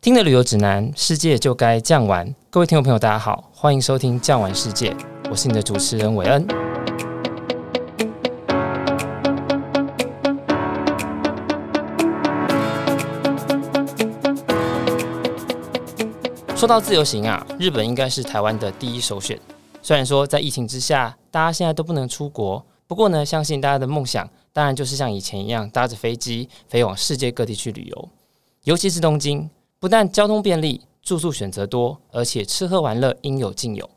听的旅游指南，世界就该这样玩。各位听众朋友，大家好，欢迎收听《这样玩世界》，我是你的主持人韦恩。说到自由行啊，日本应该是台湾的第一首选。虽然说在疫情之下，大家现在都不能出国，不过呢，相信大家的梦想当然就是像以前一样，搭着飞机飞往世界各地去旅游，尤其是东京。不但交通便利，住宿选择多，而且吃喝玩乐应有尽有。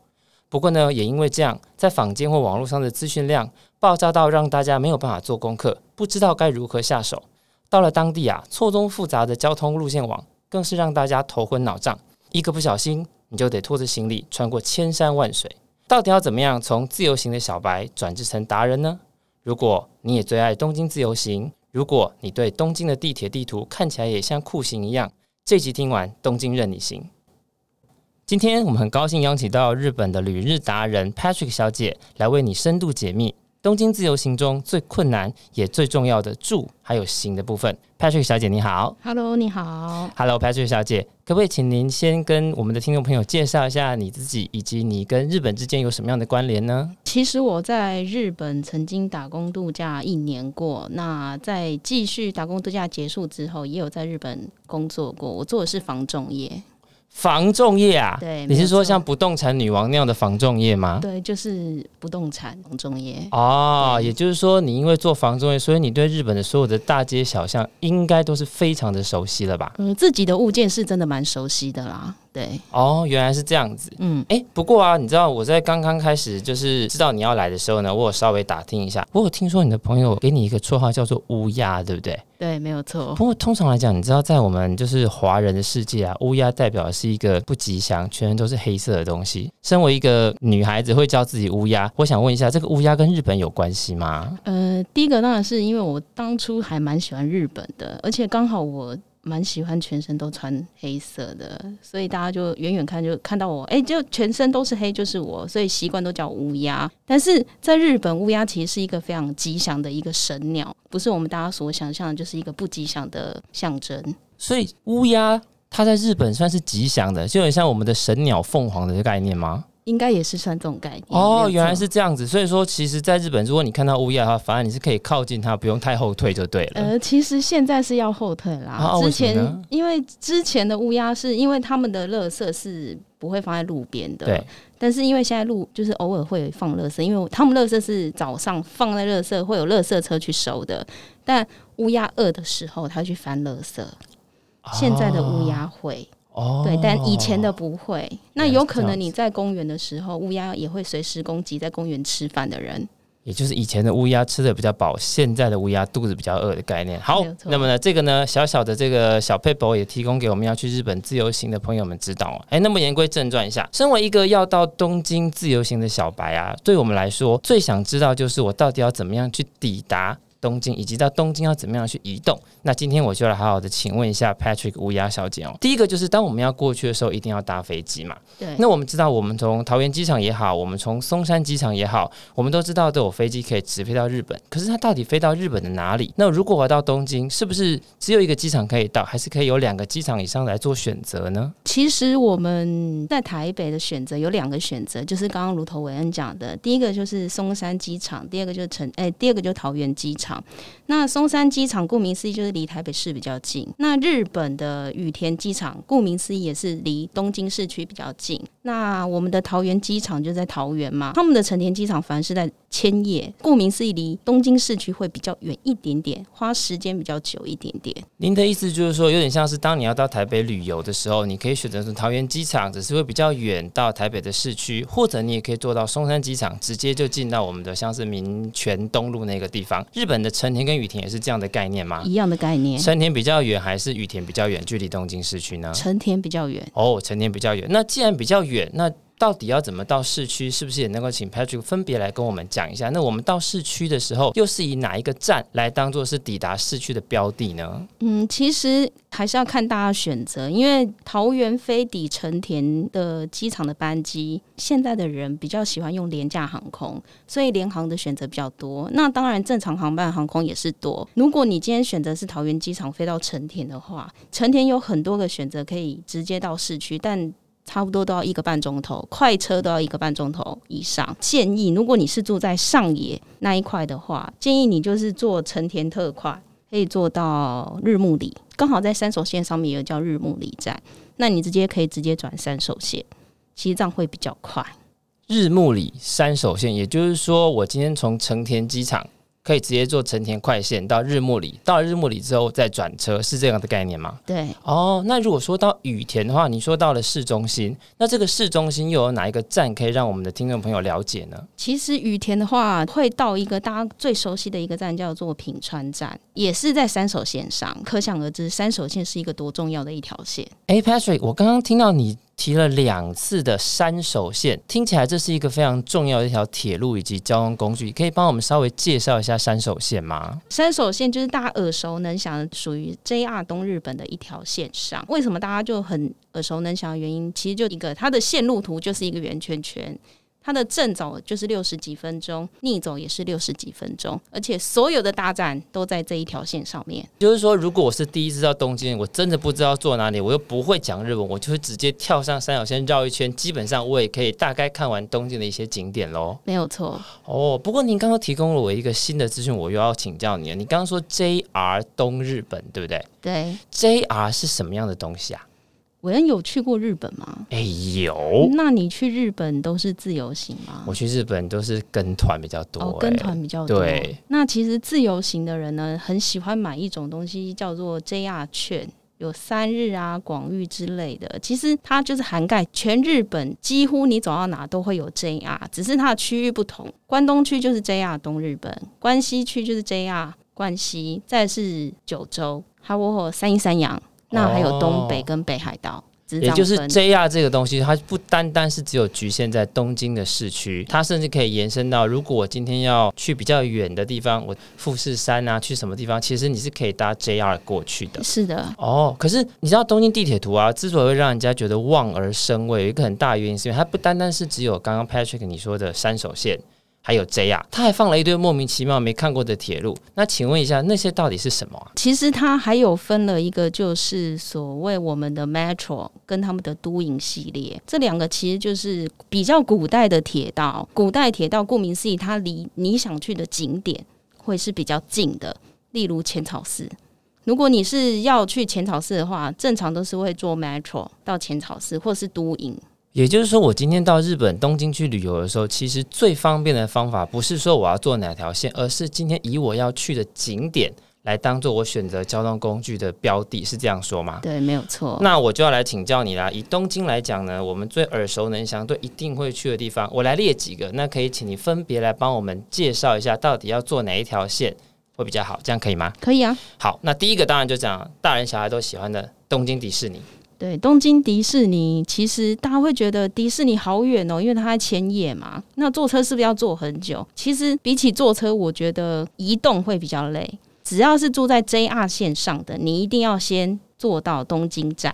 不过呢，也因为这样，在坊间或网络上的资讯量爆炸到让大家没有办法做功课，不知道该如何下手。到了当地啊，错综复杂的交通路线网更是让大家头昏脑胀。一个不小心，你就得拖着行李穿过千山万水。到底要怎么样从自由行的小白转制成达人呢？如果你也最爱东京自由行，如果你对东京的地铁地图看起来也像酷刑一样。这集听完，东京任你行。今天我们很高兴邀请到日本的旅日达人 Patrick 小姐来为你深度解密东京自由行中最困难也最重要的住还有行的部分。Patrick 小姐你好，Hello，你好，Hello Patrick 小姐，可不可以请您先跟我们的听众朋友介绍一下你自己，以及你跟日本之间有什么样的关联呢？其实我在日本曾经打工度假一年过，那在继续打工度假结束之后，也有在日本工作过。我做的是房仲业。房仲业啊？对，你是说像不动产女王那样的房仲业吗？对，就是不动产房仲业。哦，也就是说，你因为做房仲业，所以你对日本的所有的大街小巷应该都是非常的熟悉了吧？嗯，自己的物件是真的蛮熟悉的啦。对，哦，原来是这样子。嗯，哎，不过啊，你知道我在刚刚开始就是知道你要来的时候呢，我有稍微打听一下。我有听说你的朋友给你一个绰号叫做乌鸦，对不对？对，没有错。不过通常来讲，你知道在我们就是华人的世界啊，乌鸦代表的是一个不吉祥，全身都是黑色的东西。身为一个女孩子会叫自己乌鸦，我想问一下，这个乌鸦跟日本有关系吗？呃，第一个当然是因为我当初还蛮喜欢日本的，而且刚好我。蛮喜欢全身都穿黑色的，所以大家就远远看就看到我，哎、就全身都是黑，就是我，所以习惯都叫乌鸦。但是在日本，乌鸦其实是一个非常吉祥的一个神鸟，不是我们大家所想象的，就是一个不吉祥的象征。所以乌鸦它在日本算是吉祥的，就有点像我们的神鸟凤凰的概念吗？应该也是算这种概念哦，原来是这样子。所以说，其实，在日本，如果你看到乌鸦的话，反而你是可以靠近它，不用太后退就对了。呃，其实现在是要后退啦。啊、之前为因为之前的乌鸦是因为他们的垃圾是不会放在路边的，对。但是因为现在路就是偶尔会放垃圾，因为他们垃圾是早上放在垃圾会有垃圾车去收的，但乌鸦饿的时候，它去翻垃圾。现在的乌鸦会。哦，对，但以前的不会。那有可能你在公园的时候，乌鸦也会随时攻击在公园吃饭的人。也就是以前的乌鸦吃的比较饱，现在的乌鸦肚子比较饿的概念。好，那么呢，这个呢，小小的这个小 paper 也提供给我们要去日本自由行的朋友们知道哦。哎，那么言归正传一下，身为一个要到东京自由行的小白啊，对我们来说，最想知道就是我到底要怎么样去抵达。东京以及到东京要怎么样去移动？那今天我就来好好的请问一下 Patrick 乌鸦小姐哦。第一个就是当我们要过去的时候，一定要搭飞机嘛。对。那我们知道，我们从桃园机场也好，我们从松山机场也好，我们都知道都有飞机可以直飞到日本。可是它到底飞到日本的哪里？那如果我要到东京，是不是只有一个机场可以到，还是可以有两个机场以上来做选择呢？其实我们在台北的选择有两个选择，就是刚刚如头伟恩讲的，第一个就是松山机场，第二个就是成哎，第二个就是桃园机场。那松山机场顾名思义就是离台北市比较近。那日本的羽田机场顾名思义也是离东京市区比较近。那我们的桃园机场就在桃园嘛，他们的成田机场反而是在千叶，顾名思义离东京市区会比较远一点点，花时间比较久一点点。您的意思就是说，有点像是当你要到台北旅游的时候，你可以选择从桃园机场，只是会比较远到台北的市区，或者你也可以坐到松山机场，直接就进到我们的像是民权东路那个地方。日本的成田跟羽田也是这样的概念吗？一样的概念。成田比较远还是羽田比较远？距离东京市区呢？成田比较远。哦，成田比较远。那既然比较远，那到底要怎么到市区？是不是也能够请 Patrick 分别来跟我们讲一下？那我们到市区的时候，又是以哪一个站来当做是抵达市区的标的呢？嗯，其实还是要看大家选择，因为桃园飞抵成田的机场的班机，现在的人比较喜欢用廉价航空，所以联航的选择比较多。那当然，正常航班航空也是多。如果你今天选择是桃园机场飞到成田的话，成田有很多个选择可以直接到市区，但差不多都要一个半钟头，快车都要一个半钟头以上。建议，如果你是住在上野那一块的话，建议你就是坐成田特快，可以坐到日暮里，刚好在山手线上面有叫日暮里站，那你直接可以直接转山手线，其实这样会比较快。日暮里山手线，也就是说，我今天从成田机场。可以直接坐成田快线到日暮里，到了日暮里之后再转车，是这样的概念吗？对。哦，那如果说到羽田的话，你说到了市中心，那这个市中心又有哪一个站可以让我们的听众朋友了解呢？其实羽田的话，会到一个大家最熟悉的一个站，叫做品川站，也是在三手线上。可想而知，三手线是一个多重要的一条线。哎，Patrick，我刚刚听到你。提了两次的山手线，听起来这是一个非常重要的一条铁路以及交通工具，可以帮我们稍微介绍一下山手线吗？山手线就是大家耳熟能详的，属于 JR 东日本的一条线上。为什么大家就很耳熟能详的原因，其实就一个，它的线路图就是一个圆圈圈。它的正走就是六十几分钟，逆走也是六十几分钟，而且所有的大站都在这一条线上面。就是说，如果我是第一次到东京，我真的不知道坐哪里，我又不会讲日文，我就会直接跳上三角线绕一圈，基本上我也可以大概看完东京的一些景点喽。没有错。哦，不过您刚刚提供了我一个新的资讯，我又要请教你了。你刚刚说 JR 东日本，对不对？对。JR 是什么样的东西啊？韦恩有去过日本吗？哎有。那你去日本都是自由行吗？我去日本都是跟团比较多。哦，跟团比较多。对。那其实自由行的人呢，很喜欢买一种东西，叫做 JR 券，有三日啊、广域之类的。其实它就是涵盖全日本，几乎你走到哪都会有 JR，只是它的区域不同。关东区就是 JR 东日本，关西区就是 JR 关西，再是九州，还有三一三阳。那还有东北跟北海道，也就是 JR 这个东西，它不单单是只有局限在东京的市区，它甚至可以延伸到，如果我今天要去比较远的地方，我富士山啊，去什么地方，其实你是可以搭 JR 过去的。是的，哦，可是你知道东京地铁图啊，之所以会让人家觉得望而生畏，有一个很大的原因，是因为它不单单是只有刚刚 Patrick 你说的山手线。还有 JR，他还放了一堆莫名其妙没看过的铁路。那请问一下，那些到底是什么？其实它还有分了一个，就是所谓我们的 Metro 跟他们的都营系列，这两个其实就是比较古代的铁道。古代铁道顾名思义，它离你想去的景点会是比较近的，例如浅草寺。如果你是要去浅草寺的话，正常都是会坐 Metro 到浅草寺，或是都营。也就是说，我今天到日本东京去旅游的时候，其实最方便的方法不是说我要坐哪条线，而是今天以我要去的景点来当做我选择交通工具的标的，是这样说吗？对，没有错。那我就要来请教你啦。以东京来讲呢，我们最耳熟能详、对一定会去的地方，我来列几个。那可以请你分别来帮我们介绍一下，到底要坐哪一条线会比较好？这样可以吗？可以啊。好，那第一个当然就讲大人小孩都喜欢的东京迪士尼。对，东京迪士尼，其实大家会觉得迪士尼好远哦，因为它在千叶嘛。那坐车是不是要坐很久？其实比起坐车，我觉得移动会比较累。只要是住在 JR 线上的，你一定要先坐到东京站。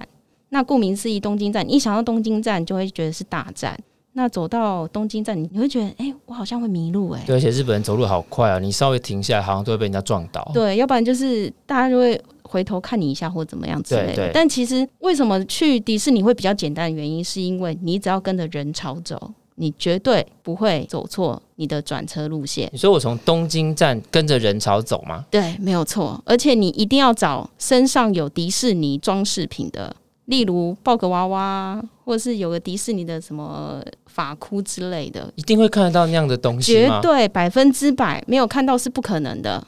那顾名思义，东京站，你一想到东京站，就会觉得是大站。那走到东京站，你你会觉得，哎，我好像会迷路哎。对，而且日本人走路好快啊，你稍微停下来，好像都会被人家撞倒。对，要不然就是大家就会。回头看你一下或怎么样之类的，但其实为什么去迪士尼会比较简单的原因，是因为你只要跟着人潮走，你绝对不会走错你的转车路线。你说我从东京站跟着人潮走吗？对，没有错。而且你一定要找身上有迪士尼装饰品的，例如抱个娃娃，或者是有个迪士尼的什么发箍之类的，一定会看得到那样的东西吗？绝对百分之百没有看到是不可能的。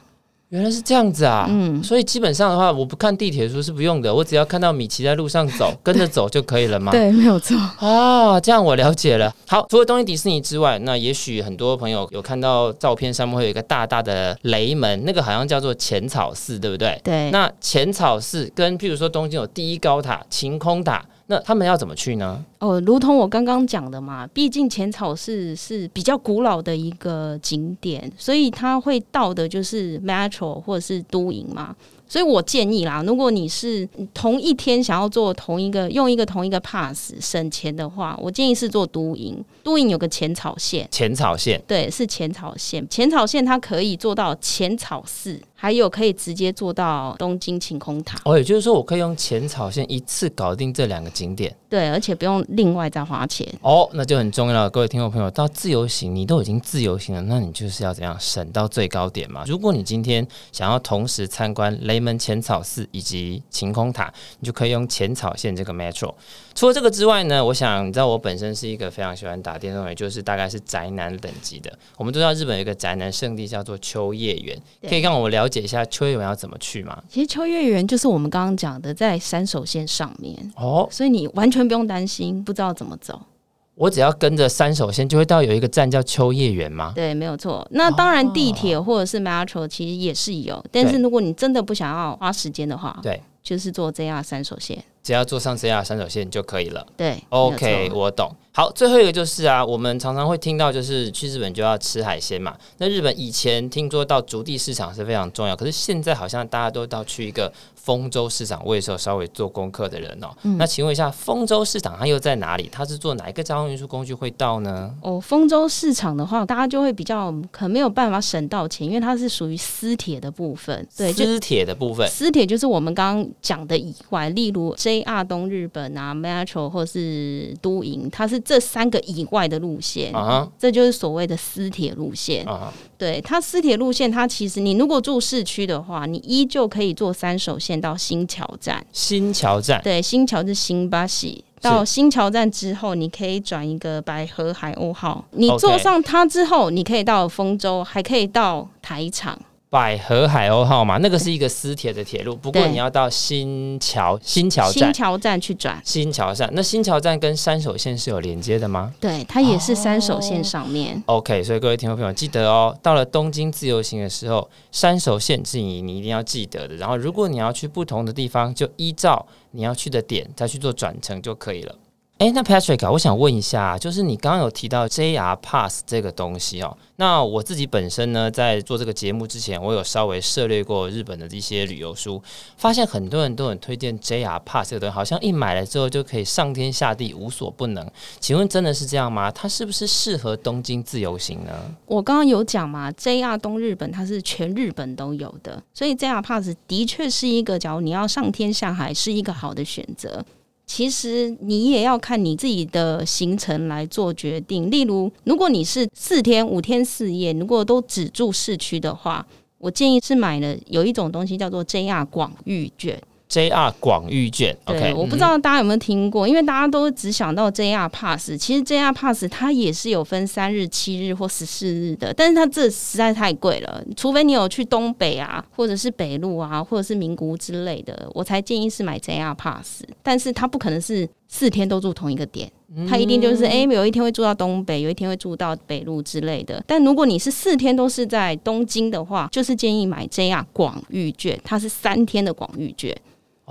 原来是这样子啊，嗯，所以基本上的话，我不看地铁书是不用的，我只要看到米奇在路上走，跟着走就可以了吗？对，没有错啊，这样我了解了。好，除了东京迪士尼之外，那也许很多朋友有看到照片上面会有一个大大的雷门，那个好像叫做浅草寺，对不对？对。那浅草寺跟譬如说东京有第一高塔晴空塔。那他们要怎么去呢？哦，如同我刚刚讲的嘛，毕竟浅草寺是比较古老的一个景点，所以他会到的就是 Metro 或者是都营嘛。所以我建议啦，如果你是同一天想要做同一个用一个同一个 pass 省钱的话，我建议是做都营。都营有个浅草线，浅草线对，是浅草线。浅草线它可以做到浅草寺。还有可以直接做到东京晴空塔哦，也就是说我可以用浅草线一次搞定这两个景点，对，而且不用另外再花钱哦，那就很重要了。各位听众朋友，到自由行你都已经自由行了，那你就是要怎样省到最高点嘛？如果你今天想要同时参观雷门浅草寺以及晴空塔，你就可以用浅草线这个 metro。除了这个之外呢，我想你知道我本身是一个非常喜欢打电动，也就是大概是宅男等级的。我们都知道日本有一个宅男圣地叫做秋叶原，可以让我了解一下秋叶原要怎么去吗？其实秋叶原就是我们刚刚讲的在山手线上面哦，所以你完全不用担心不知道怎么走。我只要跟着三手线就会到有一个站叫秋叶原吗？对，没有错。那当然地铁或者是 metro 其实也是有，但是如果你真的不想要花时间的话，对，就是坐 JR 三手线。只要坐上 JR 山手线就可以了。对，OK，我懂。好，最后一个就是啊，我们常常会听到，就是去日本就要吃海鲜嘛。那日本以前听说到筑地市场是非常重要，可是现在好像大家都到去一个丰州市场。我也是有稍微做功课的人哦。嗯、那请问一下，丰州市场它又在哪里？它是坐哪一个交通运输工具会到呢？哦，丰州市场的话，大家就会比较可能没有办法省到钱，因为它是属于私铁的部分。对，私铁的部分，私铁就是我们刚刚讲的以外，例如 JR 东日本啊，Metro 或是都营，它是这三个以外的路线，uh huh. 这就是所谓的私铁路线。Uh huh. 对，它私铁路线，它其实你如果住市区的话，你依旧可以坐三手线到新桥站。新桥站，对，新桥是新巴西。到新桥站之后，你可以转一个百合海鸥号。你坐上它之后，你可以到丰州，还可以到台场。百合海鸥号嘛，那个是一个私铁的铁路，不过你要到新桥新桥站新桥站去转新桥站。那新桥站跟山手线是有连接的吗？对，它也是山手线上面。Oh, OK，所以各位听众朋友记得哦，到了东京自由行的时候，山手线是你你一定要记得的。然后，如果你要去不同的地方，就依照你要去的点再去做转乘就可以了。哎，那 Patrick 啊，我想问一下，就是你刚刚有提到 JR Pass 这个东西哦。那我自己本身呢，在做这个节目之前，我有稍微涉猎过日本的一些旅游书，发现很多人都很推荐 JR Pass 这个东西，好像一买了之后就可以上天下地无所不能。请问真的是这样吗？它是不是适合东京自由行呢？我刚刚有讲嘛，JR 东日本它是全日本都有的，所以 JR Pass 的确是一个，假如你要上天下海，是一个好的选择。其实你也要看你自己的行程来做决定。例如，如果你是四天五天四夜，如果都只住市区的话，我建议是买了有一种东西叫做 JR 广域券。JR 广域券，对，okay, 我不知道大家有没有听过，嗯、因为大家都只想到 JR Pass，其实 JR Pass 它也是有分三日、七日或十四日的，但是它这实在太贵了，除非你有去东北啊，或者是北陆啊，或者是名古屋之类的，我才建议是买 JR Pass，但是它不可能是四天都住同一个点，它一定就是哎、欸，有一天会住到东北，有一天会住到北陆之类的。但如果你是四天都是在东京的话，就是建议买 JR 广域券，它是三天的广域券。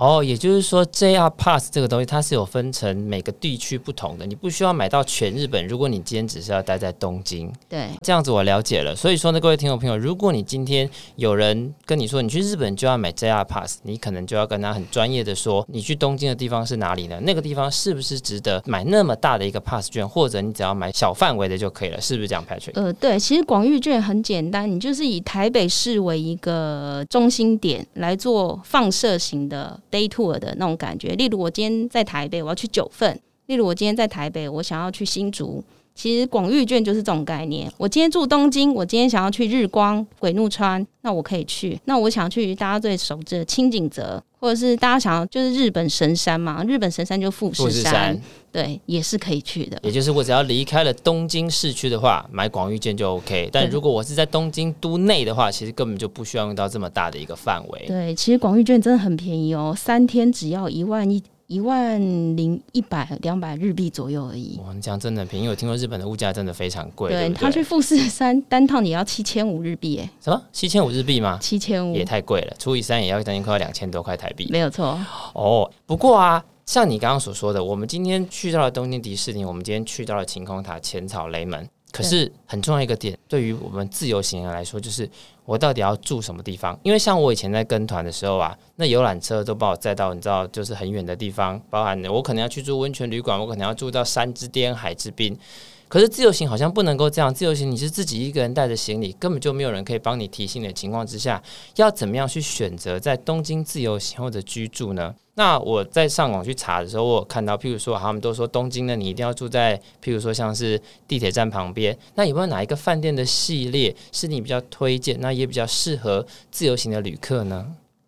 哦，也就是说，JR Pass 这个东西它是有分成每个地区不同的，你不需要买到全日本。如果你今天只是要待在东京，对，这样子我了解了。所以说呢，各位听众朋友，如果你今天有人跟你说你去日本就要买 JR Pass，你可能就要跟他很专业的说，你去东京的地方是哪里呢？那个地方是不是值得买那么大的一个 Pass 券，或者你只要买小范围的就可以了？是不是这样，Patrick？呃，对，其实广域券很简单，你就是以台北市为一个中心点来做放射型的 Day Tour 的那种。感觉，例如我今天在台北，我要去九份；例如我今天在台北，我想要去新竹。其实广域券就是这种概念。我今天住东京，我今天想要去日光、鬼怒川，那我可以去。那我想去大家最熟知的清井泽，或者是大家想要就是日本神山嘛，日本神山就富士山，富士山对，也是可以去的。也就是我只要离开了东京市区的话，买广域券就 OK。但如果我是在东京都内的话，其实根本就不需要用到这么大的一个范围。对，其实广域券真的很便宜哦，三天只要一万一。一万零一百两百日币左右而已。哇，你这样真的很便宜。我听说日本的物价真的非常贵。对，他去富士山单趟也要七千五日币，哎，什么七千五日币吗？七千五也太贵了，除以三也要将近快要两千多块台币。没有错。哦，不过啊，像你刚刚所说的，我们今天去到了东京迪士尼，我们今天去到了晴空塔、浅草、雷门。可是很重要一个点，对于我们自由行人来说，就是我到底要住什么地方？因为像我以前在跟团的时候啊，那游览车都把我载到你知道，就是很远的地方，包含我可能要去住温泉旅馆，我可能要住到山之巅、海之滨。可是自由行好像不能够这样，自由行你是自己一个人带着行李，根本就没有人可以帮你提醒的情况之下，要怎么样去选择在东京自由行或者居住呢？那我在上网去查的时候，我有看到，譬如说，他们都说东京呢，你一定要住在譬如说像是地铁站旁边。那有没有哪一个饭店的系列是你比较推荐，那也比较适合自由行的旅客呢？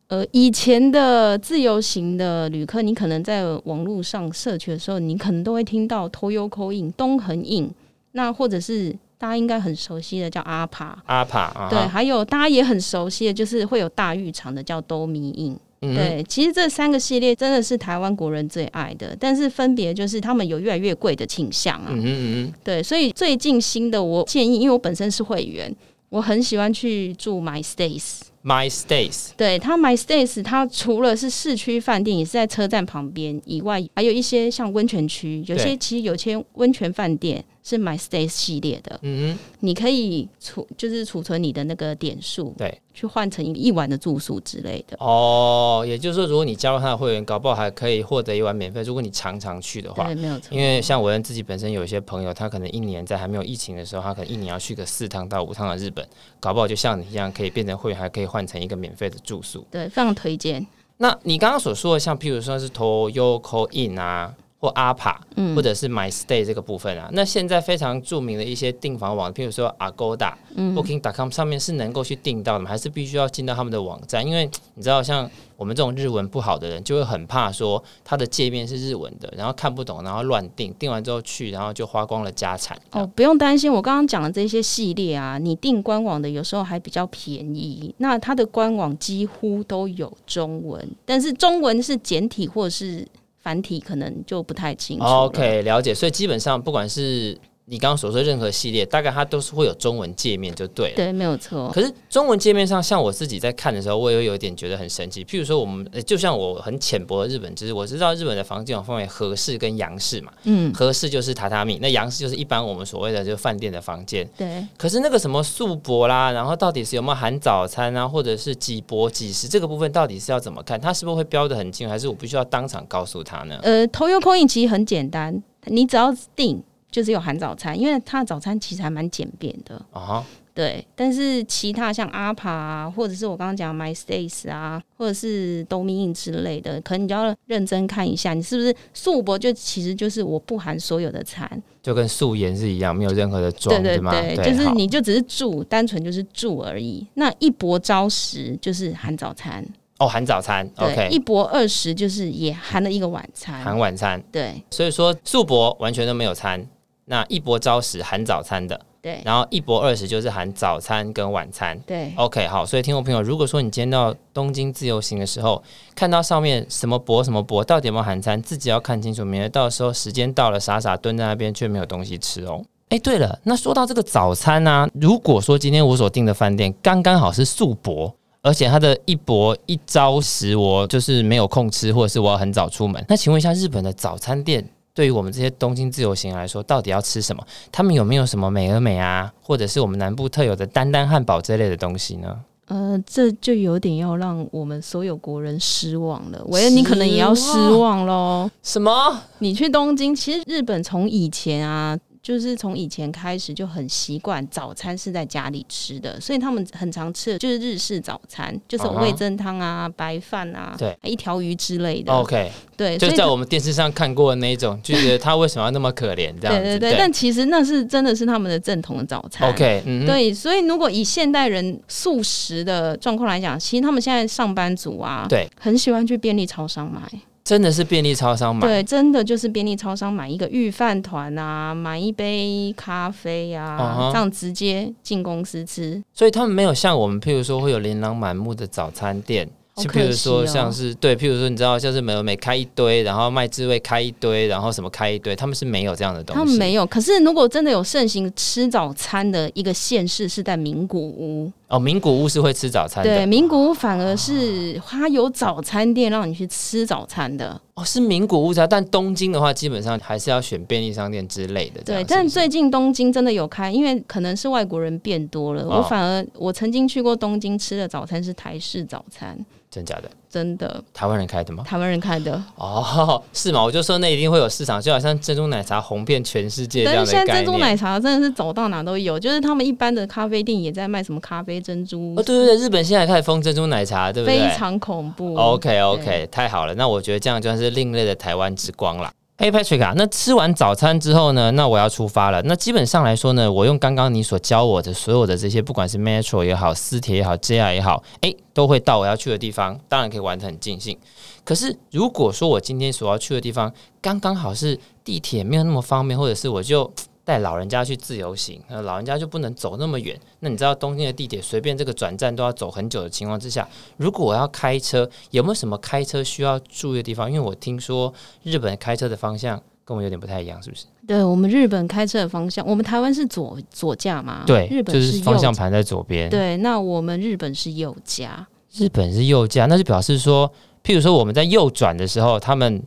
呃，以前的自由行的旅客，你可能在网络上社区的时候，你可能都会听到 Toyoko Inn 东横 Inn，那或者是大家应该很熟悉的叫阿帕阿帕，啊、对，还有大家也很熟悉的，就是会有大浴场的叫 Dormy Inn。嗯、对，其实这三个系列真的是台湾国人最爱的，但是分别就是他们有越来越贵的倾向啊。嗯嗯，对，所以最近新的我建议，因为我本身是会员，我很喜欢去住 My Stays。My Stays，对，它 My Stays，它除了是市区饭店，也是在车站旁边以外，还有一些像温泉区，有些其实有些温泉饭店是 My Stays 系列的。嗯哼，你可以储，就是储存你的那个点数，对，去换成一晚的住宿之类的。哦，也就是说，如果你加入他的会员，搞不好还可以获得一晚免费。如果你常常去的话，对，没有错。因为像我自己本身有一些朋友，他可能一年在还没有疫情的时候，他可能一年要去个四趟到五趟的日本，搞不好就像你一样，可以变成会员，还可以换成一个免费的住宿，对，非常推荐。那你刚刚所说的，像譬如说是 Toyoko Inn 啊，或 APA，嗯，或者是 My Stay 这个部分啊，那现在非常著名的一些订房网，譬如说 Agoda、嗯、Booking.com 上面是能够去订到的吗？还是必须要进到他们的网站？因为你知道，像我们这种日文不好的人，就会很怕说它的界面是日文的，然后看不懂，然后乱订，订完之后去，然后就花光了家产。哦，不用担心，我刚刚讲的这些系列啊，你订官网的有时候还比较便宜。那它的官网几乎都有中文，但是中文是简体或是。繁体可能就不太清楚。OK，了解。所以基本上，不管是你刚刚所说任何系列，大概它都是会有中文界面，就对了。对，没有错。可是中文界面上，像我自己在看的时候，我也会有点觉得很神奇。譬如说，我们就像我很浅薄的日本知识，我知道日本的房间有分为和室跟洋式嘛。嗯。和室就是榻榻米，那洋式就是一般我们所谓的就饭店的房间。对。可是那个什么素泊啦，然后到底是有没有含早餐啊，或者是几泊几食，这个部分到底是要怎么看？它是不是会标的很清，还是我必须要当场告诉他呢？呃，Toyoko Inn 其实很简单，你只要订。就是有含早餐，因为它的早餐其实还蛮简便的啊。Uh. 对，但是其他像阿帕啊，或者是我刚刚讲 My Stays 啊，或者是 Dormy Inn 之类的，可能你就要认真看一下，你是不是素博？就其实就是我不含所有的餐，就跟素颜是一样，没有任何的妆，对对对，对就是你就只是住，好单纯就是住而已。那一博朝食就是含早餐哦，含早餐。对 OK，一博二十就是也含了一个晚餐，含晚餐。对，所以说素博完全都没有餐。那一博朝食含早餐的，对，然后一博二十就是含早餐跟晚餐，对，OK，好，所以听众朋友，如果说你今天到东京自由行的时候，看到上面什么博什么博，到底有没有含餐，自己要看清楚，免得到时候时间到了，傻傻蹲在那边却没有东西吃哦。哎，对了，那说到这个早餐呢、啊，如果说今天我所订的饭店刚刚好是素博，而且它的一博一朝食我就是没有空吃，或者是我要很早出门，那请问一下，日本的早餐店？对于我们这些东京自由行来说，到底要吃什么？他们有没有什么美而美啊，或者是我们南部特有的丹丹汉堡这类的东西呢？呃，这就有点要让我们所有国人失望了。喂，你可能也要失望喽。什么？你去东京，其实日本从以前啊。就是从以前开始就很习惯早餐是在家里吃的，所以他们很常吃的就是日式早餐，就是味噌汤啊、uh huh. 白饭啊、对一条鱼之类的。OK，对，就在我们电视上看过的那一种，就觉得他为什么要那么可怜这样子？对对对，对但其实那是真的是他们的正统的早餐。OK，、嗯、对，所以如果以现代人素食的状况来讲，其实他们现在上班族啊，对，很喜欢去便利超商买。真的是便利超商买，对，真的就是便利超商买一个御饭团啊，买一杯咖啡啊，uh huh. 这样直接进公司吃。所以他们没有像我们，譬如说会有琳琅满目的早餐店，就譬如说像是、哦、对，譬如说你知道，像是美而美开一堆，然后麦滋味开一堆，然后什么开一堆，他们是没有这样的东西。他们没有。可是如果真的有盛行吃早餐的一个县市是在名古屋。哦，名古屋是会吃早餐的。对，名古屋反而是它有早餐店让你去吃早餐的。哦，是名古屋才，但东京的话，基本上还是要选便利商店之类的。对，但最近东京真的有开，因为可能是外国人变多了。哦、我反而我曾经去过东京吃的早餐是台式早餐。真假的？真的。台湾人开的吗？台湾人开的。哦，是吗？我就说那一定会有市场，就好像珍珠奶茶红遍全世界这样的概念。但是现在珍珠奶茶真的是走到哪都有，就是他们一般的咖啡店也在卖什么咖啡珍珠。哦，对对对，日本现在开始封珍珠奶茶，对不对？非常恐怖。OK OK，太好了，那我觉得这样就算是另类的台湾之光了。嘿，Patrick 啊，那吃完早餐之后呢？那我要出发了。那基本上来说呢，我用刚刚你所教我的所有的这些，不管是 Metro 也好，私铁也好，JR 也好，诶，都会到我要去的地方，当然可以玩得很尽兴。可是如果说我今天所要去的地方刚刚好是地铁没有那么方便，或者是我就。带老人家去自由行，那老人家就不能走那么远。那你知道东京的地铁随便这个转站都要走很久的情况之下，如果我要开车，有没有什么开车需要注意的地方？因为我听说日本开车的方向跟我们有点不太一样，是不是？对，我们日本开车的方向，我们台湾是左左驾嘛？对，日本是就是方向盘在左边。对，那我们日本是右驾。日本是右驾，那就表示说，譬如说我们在右转的时候，他们。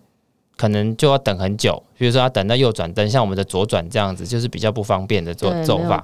可能就要等很久，比如说要等到右转灯，像我们的左转这样子，就是比较不方便的做走法。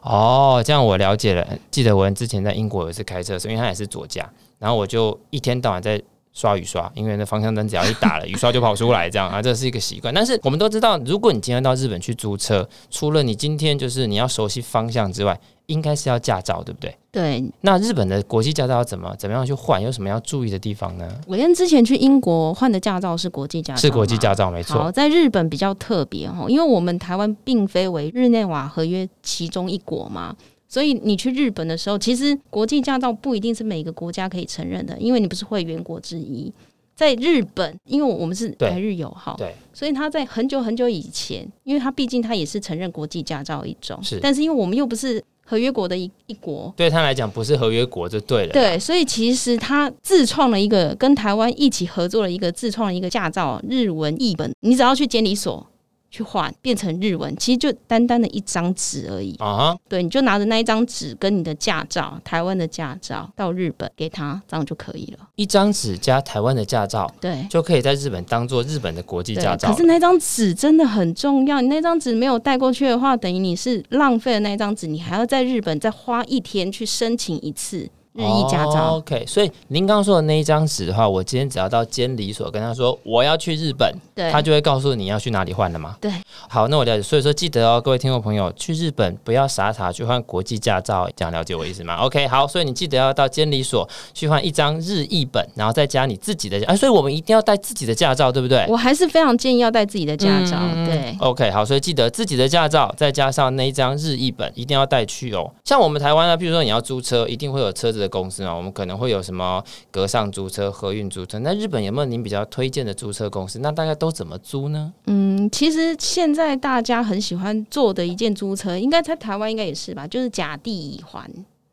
哦，这样我了解了。记得我之前在英国有一次开车的时候，因为他也是左驾，然后我就一天到晚在刷雨刷，因为那方向灯只要一打了，雨刷就跑出来，这样啊，这是一个习惯。但是我们都知道，如果你今天到日本去租车，除了你今天就是你要熟悉方向之外，应该是要驾照，对不对？对。那日本的国际驾照要怎么怎么样去换？有什么要注意的地方呢？我跟之前去英国换的驾照是国际驾照，是国际驾照，没错。好，在日本比较特别哈，因为我们台湾并非为日内瓦合约其中一国嘛，所以你去日本的时候，其实国际驾照不一定是每个国家可以承认的，因为你不是会员国之一。在日本，因为我们是台日友好，对，所以他在很久很久以前，因为他毕竟他也是承认国际驾照一种，是，但是因为我们又不是。合约国的一一国，对他来讲不是合约国就对了。对，所以其实他自创了一个跟台湾一起合作了一个自创了一个驾照日文译本，你只要去监理所。去换变成日文，其实就单单的一张纸而已啊！Uh. 对，你就拿着那一张纸跟你的驾照，台湾的驾照到日本给他，这样就可以了。一张纸加台湾的驾照，对，就可以在日本当做日本的国际驾照。可是那张纸真的很重要，你那张纸没有带过去的话，等于你是浪费了那张纸，你还要在日本再花一天去申请一次。日裔驾照、oh，OK。所以您刚刚说的那一张纸的话，我今天只要到监理所跟他说我要去日本，对，他就会告诉你要去哪里换了吗？对。好，那我了解。所以说记得哦，各位听众朋友，去日本不要傻傻去换国际驾照，这样了解我意思吗？OK。好，所以你记得要到监理所去换一张日译本，然后再加你自己的。哎、啊，所以我们一定要带自己的驾照，对不对？我还是非常建议要带自己的驾照。嗯、对。OK。好，所以记得自己的驾照，再加上那一张日译本，一定要带去哦。像我们台湾呢，比如说你要租车，一定会有车子的公司啊，我们可。能会有什么隔上租车、合运租车？那日本有没有您比较推荐的租车公司？那大家都怎么租呢？嗯，其实现在大家很喜欢做的一件租车，应该在台湾应该也是吧，就是假地乙还。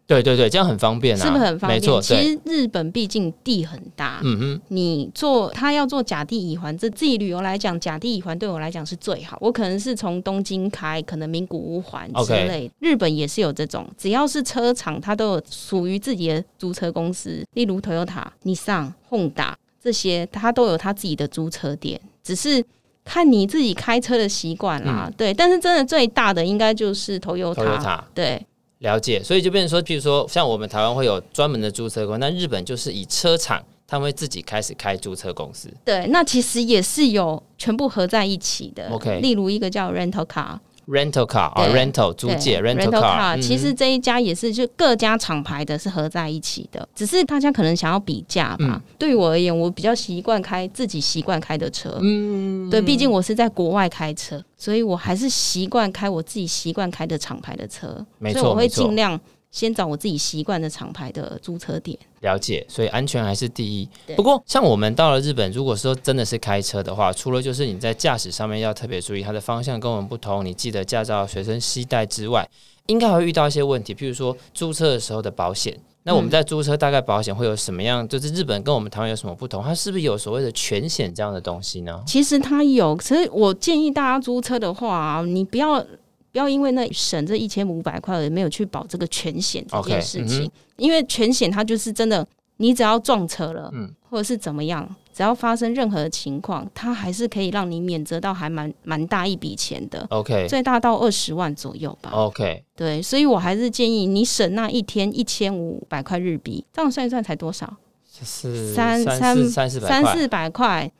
对对对，这样很方便啊，是不是很方便？没错，其实日本毕竟地很大，嗯哼，你做他要做甲地乙还，这自己旅游来讲，甲地乙还对我来讲是最好。我可能是从东京开，可能名古屋还之类。Okay. 日本也是有这种，只要是车厂，它都有属于自己的租车公司，例如 Toyota、Nissan、Honda 这些，它都有它自己的租车店，只是看你自己开车的习惯啦。嗯、对，但是真的最大的应该就是 Toyota, Toyota，对。了解，所以就变成说，譬如说，像我们台湾会有专门的租车公司，那日本就是以车厂，他们会自己开始开租车公司。对，那其实也是有全部合在一起的。OK，例如一个叫 Rental Car。Rental car 啊，rental 租借，rental car，其实这一家也是就各家厂牌的是合在一起的，只是大家可能想要比价吧。对于我而言，我比较习惯开自己习惯开的车，嗯，对，毕竟我是在国外开车，所以我还是习惯开我自己习惯开的厂牌的车，没错，所以我会尽量。先找我自己习惯的厂牌的租车点，了解，所以安全还是第一。不过，像我们到了日本，如果说真的是开车的话，除了就是你在驾驶上面要特别注意它的方向跟我们不同，你记得驾照随身携带之外，应该会遇到一些问题，譬如说租车的时候的保险。那我们在租车大概保险会有什么样？就是日本跟我们台湾有什么不同？它是不是有所谓的全险这样的东西呢？其实它有，所以我建议大家租车的话，你不要。不要因为那省这一千五百块而没有去保这个全险这件事情，okay, 嗯、因为全险它就是真的，你只要撞车了，嗯，或者是怎么样，只要发生任何情况，它还是可以让你免责到还蛮蛮大一笔钱的，OK，最大到二十万左右吧，OK，对，所以我还是建议你省那一天一千五百块日币，这样算一算才多少？是三三三四三四百块。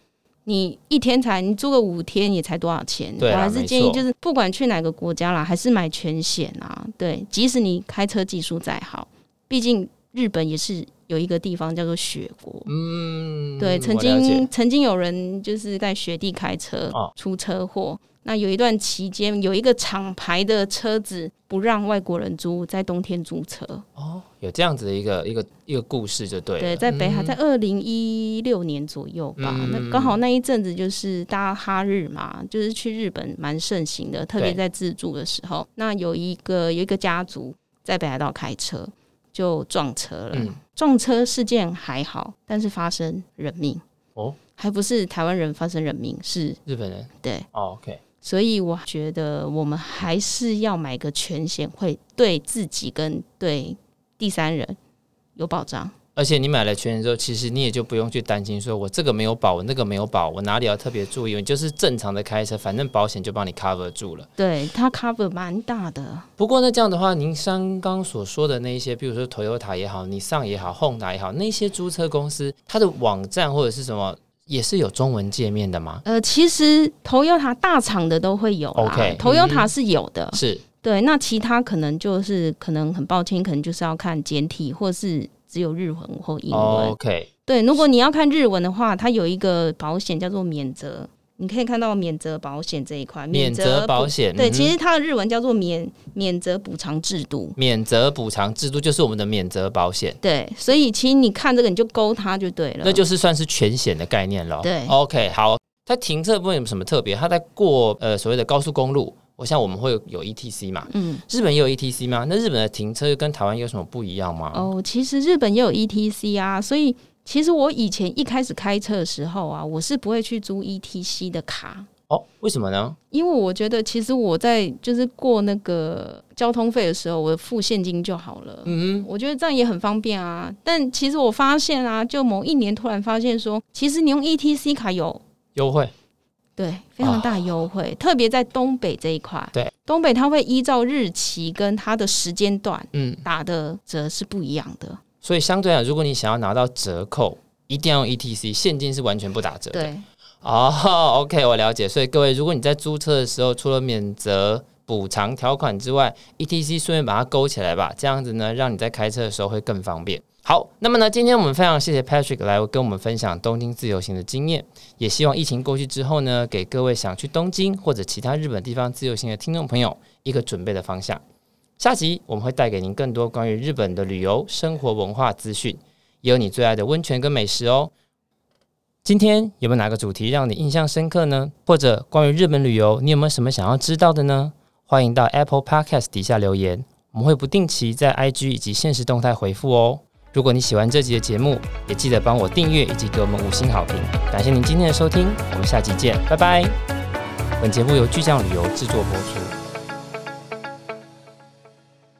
你一天才你住个五天也才多少钱？我还是建议就是不管去哪个国家啦，还是买全险啊。对，即使你开车技术再好，毕竟日本也是有一个地方叫做雪国。嗯，对，曾经曾经有人就是在雪地开车出车祸。哦那有一段期间，有一个厂牌的车子不让外国人租，在冬天租车。哦，有这样子的一个一个一个故事，就对。对，在北海，在二零一六年左右吧。嗯、那刚好那一阵子就是大家哈日嘛，就是去日本蛮盛行的，特别在自助的时候。那有一个有一个家族在北海道开车，就撞车了。嗯、撞车事件还好，但是发生人命。哦，还不是台湾人发生人命，是日本人。对。哦，OK。所以我觉得我们还是要买个全险，会对自己跟对第三人有保障。而且你买了全险之后，其实你也就不用去担心，说我这个没有保，我那个没有保，我哪里要特别注意？你就是正常的开车，反正保险就帮你 cover 住了。对，它 cover 蛮大的。不过那，这样的话，您刚刚所说的那一些，比如说 Toyota 也好，Nissan 也好，Honda 也好，那些租车公司，它的网站或者是什么？也是有中文界面的吗？呃，其实 Toyota 大厂的都会有啦。OK，Toyota、Toyota 是有的。是对，那其他可能就是可能很抱歉，可能就是要看简体，或是只有日文或英文。OK，对，如果你要看日文的话，它有一个保险叫做免责。你可以看到免责保险这一块，免责保险对，其实它的日文叫做免免责补偿制度。免责补偿制度就是我们的免责保险。对，所以其实你看这个，你就勾它就对了。那就是算是全险的概念了。对，OK，好。它停车部分有什么特别？它在过呃所谓的高速公路，我想我们会有有 ETC 嘛？嗯，日本也有 ETC 吗？那日本的停车跟台湾有什么不一样吗？哦，其实日本也有 ETC 啊，所以。其实我以前一开始开车的时候啊，我是不会去租 ETC 的卡哦。为什么呢？因为我觉得其实我在就是过那个交通费的时候，我付现金就好了。嗯哼，我觉得这样也很方便啊。但其实我发现啊，就某一年突然发现说，其实你用 ETC 卡有优惠，对，非常大优惠，哦、特别在东北这一块。对，东北它会依照日期跟它的时间段，嗯，打的折是不一样的。所以相对来讲，如果你想要拿到折扣，一定要用 ETC，现金是完全不打折的。对，哦、oh，OK，我了解。所以各位，如果你在租车的时候，除了免责补偿条款之外，ETC 顺便把它勾起来吧，这样子呢，让你在开车的时候会更方便。好，那么呢，今天我们非常谢谢 Patrick 来跟我们分享东京自由行的经验，也希望疫情过去之后呢，给各位想去东京或者其他日本地方自由行的听众朋友一个准备的方向。下集我们会带给您更多关于日本的旅游、生活、文化资讯，也有你最爱的温泉跟美食哦。今天有没有哪个主题让你印象深刻呢？或者关于日本旅游，你有没有什么想要知道的呢？欢迎到 Apple Podcast 底下留言，我们会不定期在 IG 以及现实动态回复哦。如果你喜欢这集的节目，也记得帮我订阅以及给我们五星好评。感谢您今天的收听，我们下集见，拜拜。本节目由巨匠旅游制作播出。